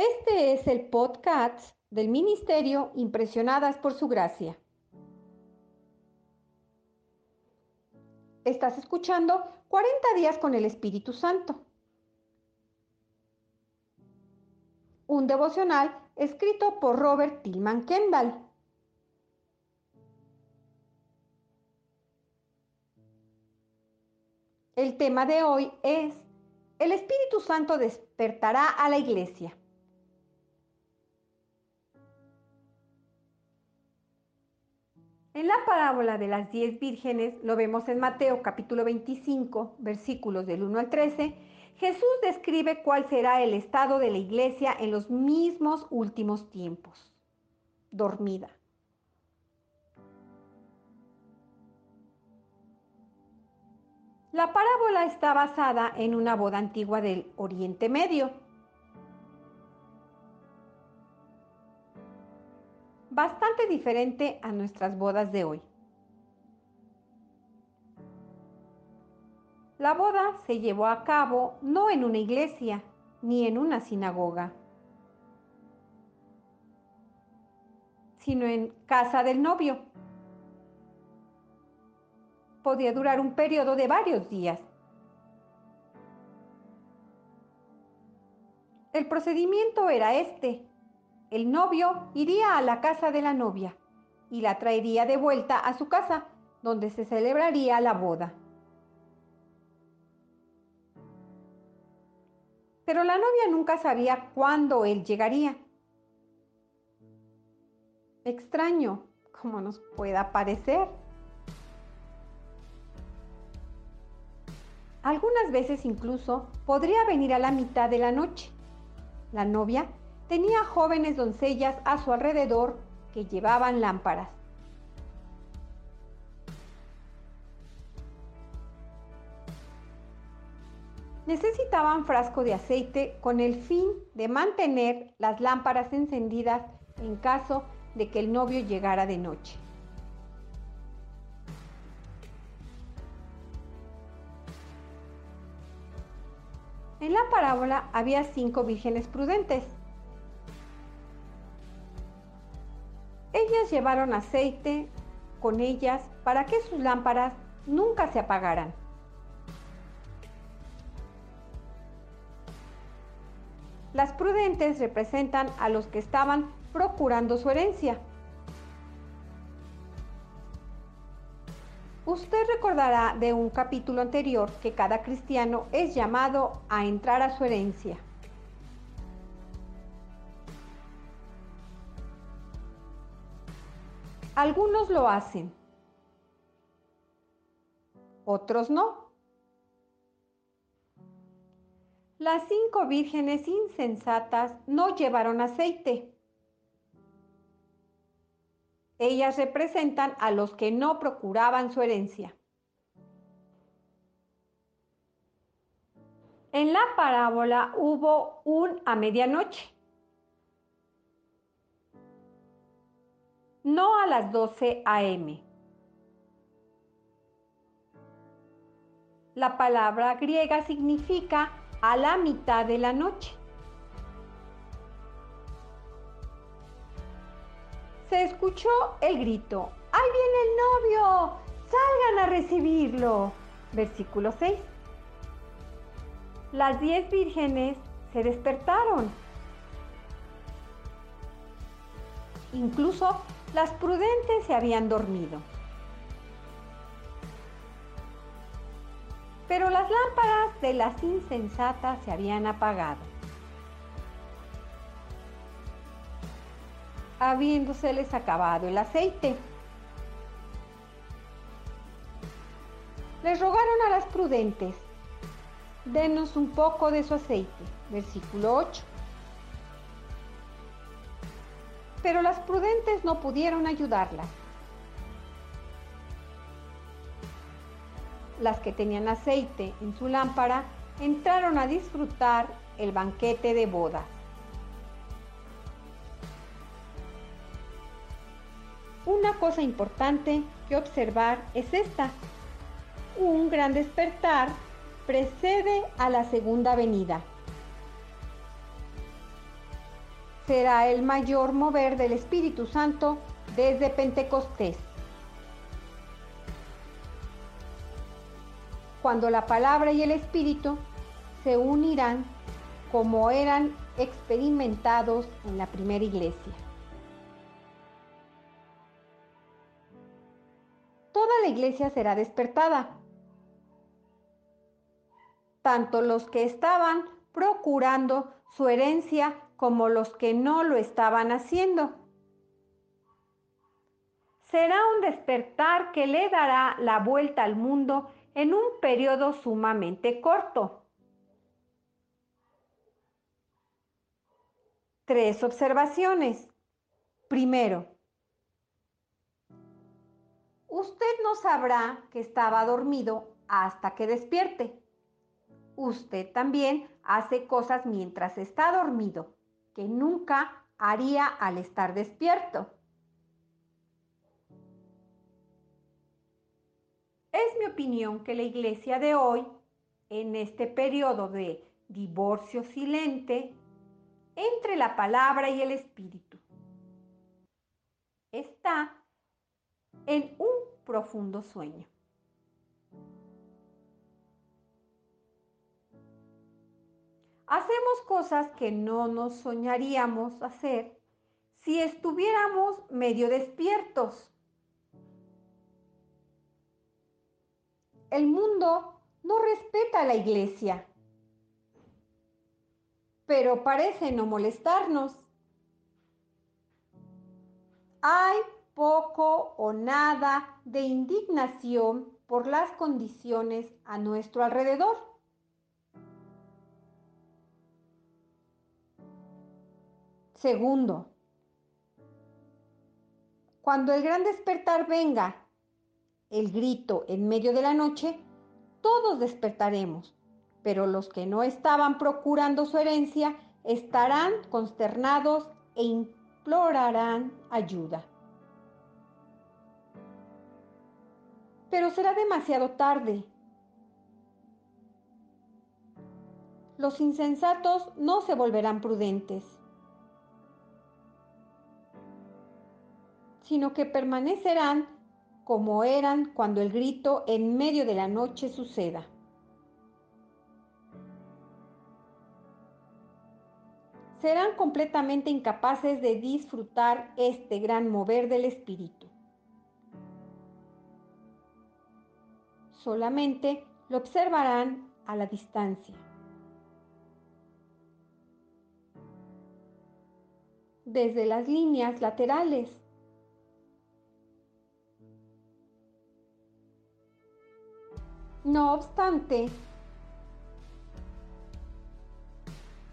Este es el podcast del Ministerio Impresionadas por Su Gracia. Estás escuchando 40 días con el Espíritu Santo. Un devocional escrito por Robert Tillman Kendall. El tema de hoy es El Espíritu Santo despertará a la iglesia. En la parábola de las diez vírgenes, lo vemos en Mateo capítulo 25, versículos del 1 al 13, Jesús describe cuál será el estado de la iglesia en los mismos últimos tiempos. Dormida. La parábola está basada en una boda antigua del Oriente Medio bastante diferente a nuestras bodas de hoy. La boda se llevó a cabo no en una iglesia ni en una sinagoga, sino en casa del novio. Podía durar un periodo de varios días. El procedimiento era este el novio iría a la casa de la novia y la traería de vuelta a su casa, donde se celebraría la boda. Pero la novia nunca sabía cuándo él llegaría. Extraño, como nos pueda parecer. Algunas veces incluso podría venir a la mitad de la noche. La novia tenía jóvenes doncellas a su alrededor que llevaban lámparas. Necesitaban frasco de aceite con el fin de mantener las lámparas encendidas en caso de que el novio llegara de noche. En la parábola había cinco vírgenes prudentes Llevaron aceite con ellas para que sus lámparas nunca se apagaran. Las prudentes representan a los que estaban procurando su herencia. Usted recordará de un capítulo anterior que cada cristiano es llamado a entrar a su herencia. Algunos lo hacen, otros no. Las cinco vírgenes insensatas no llevaron aceite. Ellas representan a los que no procuraban su herencia. En la parábola hubo un a medianoche. No a las 12 a.m. La palabra griega significa a la mitad de la noche. Se escuchó el grito, ¡Ahí viene el novio! ¡Salgan a recibirlo! Versículo 6. Las diez vírgenes se despertaron. Incluso las prudentes se habían dormido. Pero las lámparas de las insensatas se habían apagado. Habiéndoseles acabado el aceite. Les rogaron a las prudentes, denos un poco de su aceite. Versículo 8. Pero las prudentes no pudieron ayudarlas. Las que tenían aceite en su lámpara entraron a disfrutar el banquete de bodas. Una cosa importante que observar es esta. Un gran despertar precede a la segunda venida. Será el mayor mover del Espíritu Santo desde Pentecostés. Cuando la palabra y el Espíritu se unirán como eran experimentados en la primera iglesia. Toda la iglesia será despertada. Tanto los que estaban procurando su herencia como los que no lo estaban haciendo. Será un despertar que le dará la vuelta al mundo en un periodo sumamente corto. Tres observaciones. Primero, usted no sabrá que estaba dormido hasta que despierte. Usted también hace cosas mientras está dormido que nunca haría al estar despierto. Es mi opinión que la iglesia de hoy, en este periodo de divorcio silente, entre la palabra y el espíritu. Está en un profundo sueño. Hacemos cosas que no nos soñaríamos hacer si estuviéramos medio despiertos. El mundo no respeta a la iglesia pero parece no molestarnos. Hay poco o nada de indignación por las condiciones a nuestro alrededor. Segundo, cuando el gran despertar venga, el grito en medio de la noche, todos despertaremos pero los que no estaban procurando su herencia estarán consternados e implorarán ayuda. Pero será demasiado tarde. Los insensatos no se volverán prudentes, sino que permanecerán como eran cuando el grito en medio de la noche suceda. serán completamente incapaces de disfrutar este gran mover del espíritu. Solamente lo observarán a la distancia. Desde las líneas laterales. No obstante,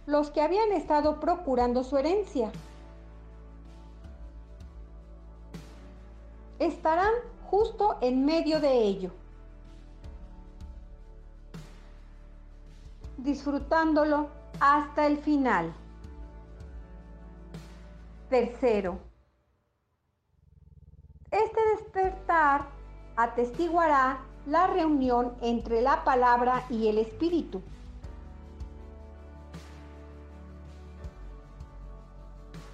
los que habían estado procurando su herencia. Estarán justo en medio de ello, disfrutándolo hasta el final. Tercero, este despertar atestiguará la reunión entre la palabra y el espíritu.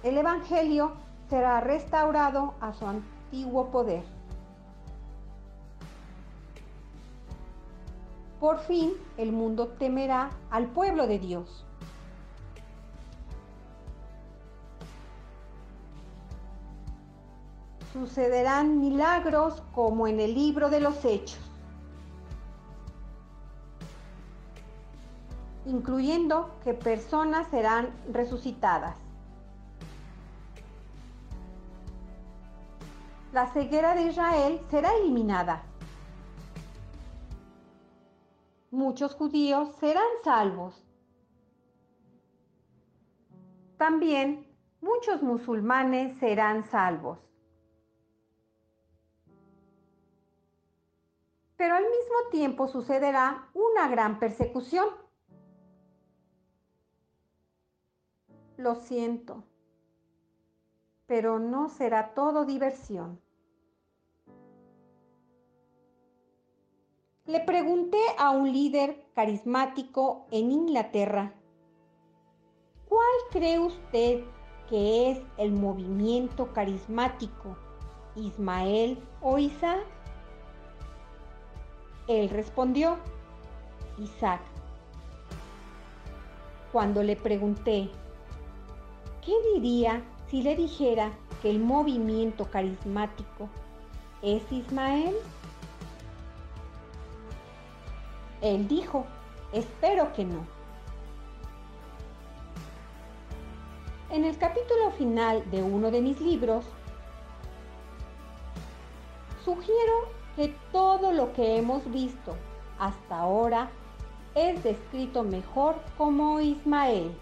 el Evangelio será restaurado a su antiguo poder. Por fin el mundo temerá al pueblo de Dios. Sucederán milagros como en el libro de los hechos, incluyendo que personas serán resucitadas. la ceguera de Israel será eliminada. Muchos judíos serán salvos. También muchos musulmanes serán salvos. Pero al mismo tiempo sucederá una gran persecución. Lo siento, pero no será todo diversión. Le pregunté a un líder carismático en Inglaterra, ¿cuál cree usted que es el movimiento carismático, Ismael o Isaac? Él respondió, Isaac. Cuando le pregunté, ¿qué diría si le dijera que el movimiento carismático es Ismael? Él dijo, espero que no. En el capítulo final de uno de mis libros, sugiero que todo lo que hemos visto hasta ahora es descrito mejor como Ismael.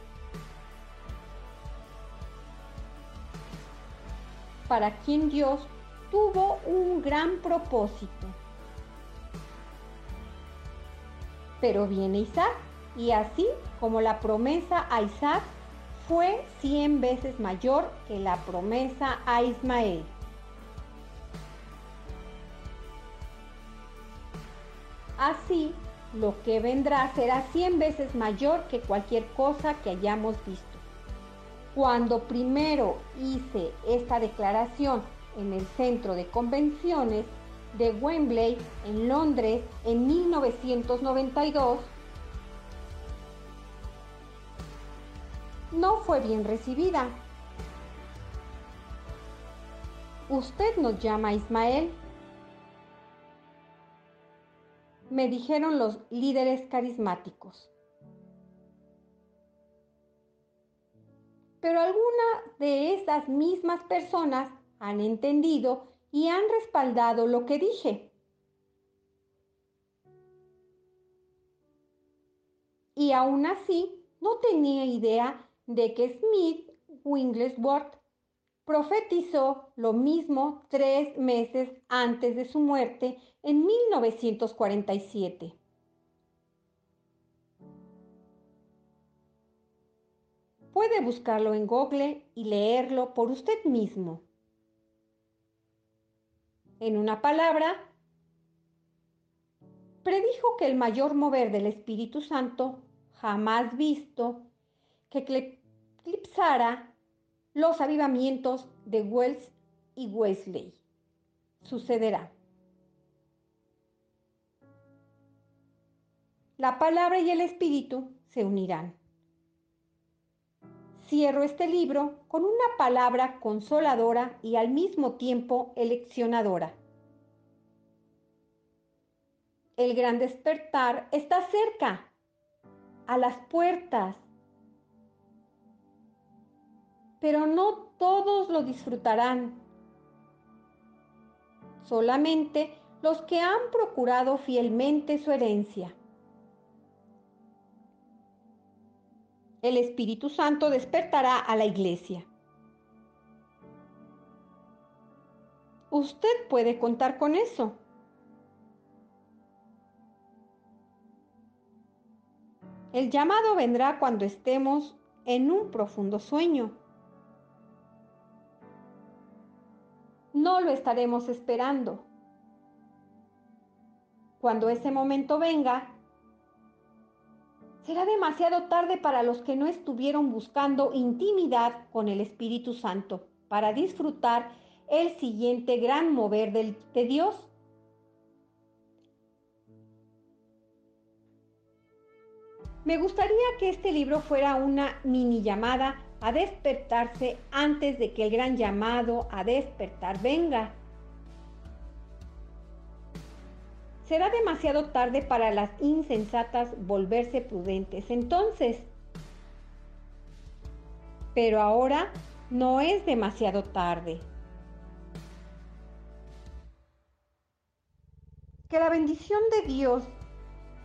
Para quien Dios tuvo un gran propósito. Pero viene Isaac y así como la promesa a Isaac fue cien veces mayor que la promesa a Ismael. Así, lo que vendrá será cien veces mayor que cualquier cosa que hayamos visto. Cuando primero hice esta declaración en el centro de convenciones de Wembley en Londres en 1992, no fue bien recibida. Usted nos llama Ismael me dijeron los líderes carismáticos. Pero algunas de esas mismas personas han entendido y han respaldado lo que dije. Y aún así, no tenía idea de que Smith Wigglesworth profetizó lo mismo tres meses antes de su muerte en 1947. Puede buscarlo en Google y leerlo por usted mismo. En una palabra, predijo que el mayor mover del Espíritu Santo jamás visto que eclipsara los avivamientos de Wells y Wesley. Sucederá. La palabra y el espíritu se unirán. Cierro este libro con una palabra consoladora y al mismo tiempo eleccionadora. El gran despertar está cerca, a las puertas pero no todos lo disfrutarán. Solamente los que han procurado fielmente su herencia. El Espíritu Santo despertará a la iglesia. Usted puede contar con eso. El llamado vendrá cuando estemos en un profundo sueño. no lo estaremos esperando. Cuando ese momento venga, será demasiado tarde para los que no estuvieron buscando intimidad con el Espíritu Santo para disfrutar el siguiente gran mover de Dios. Me gustaría que este libro fuera una mini llamada a despertarse antes de que el gran llamado a despertar venga. Será demasiado tarde para las insensatas volverse prudentes entonces. Pero ahora no es demasiado tarde. Que la bendición de Dios,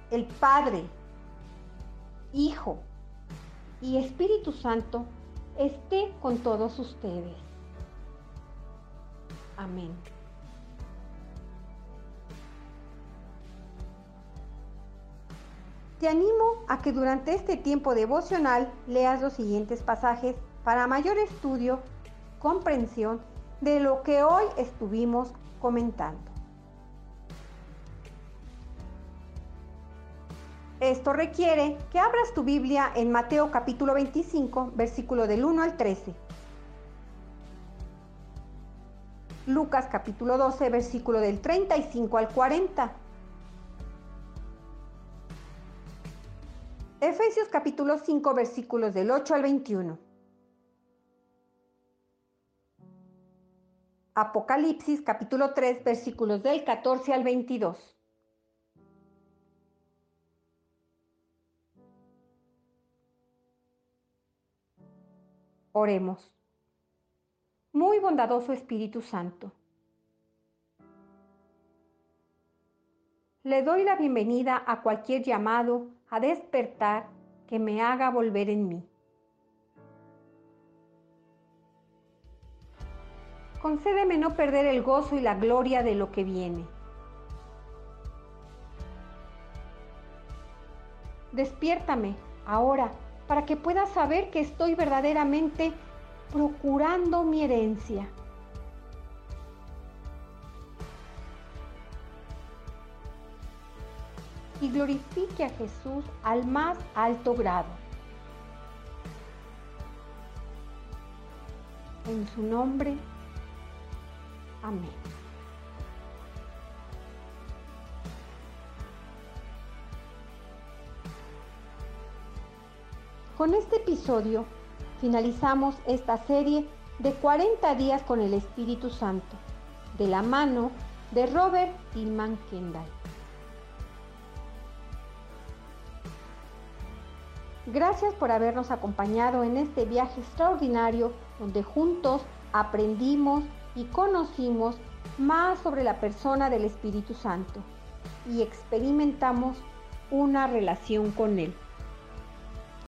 el Padre, Hijo y Espíritu Santo esté con todos ustedes. Amén. te animo a que durante este tiempo devocional leas los siguientes pasajes para mayor estudio, comprensión de lo que hoy estuvimos comentando. Esto requiere que abras tu Biblia en Mateo capítulo 25, versículo del 1 al 13. Lucas capítulo 12, versículo del 35 al 40 Efesios capítulo 5, versículos del 8 al 21. Apocalipsis capítulo 3, versículos del 14 al 22. Oremos. Muy bondadoso Espíritu Santo. Le doy la bienvenida a cualquier llamado a despertar que me haga volver en mí. Concédeme no perder el gozo y la gloria de lo que viene. Despiértame ahora para que pueda saber que estoy verdaderamente procurando mi herencia. Y glorifique a Jesús al más alto grado. En su nombre, amén. Con este episodio finalizamos esta serie de 40 días con el Espíritu Santo, de la mano de Robert Tillman Kendall. Gracias por habernos acompañado en este viaje extraordinario donde juntos aprendimos y conocimos más sobre la persona del Espíritu Santo y experimentamos una relación con Él.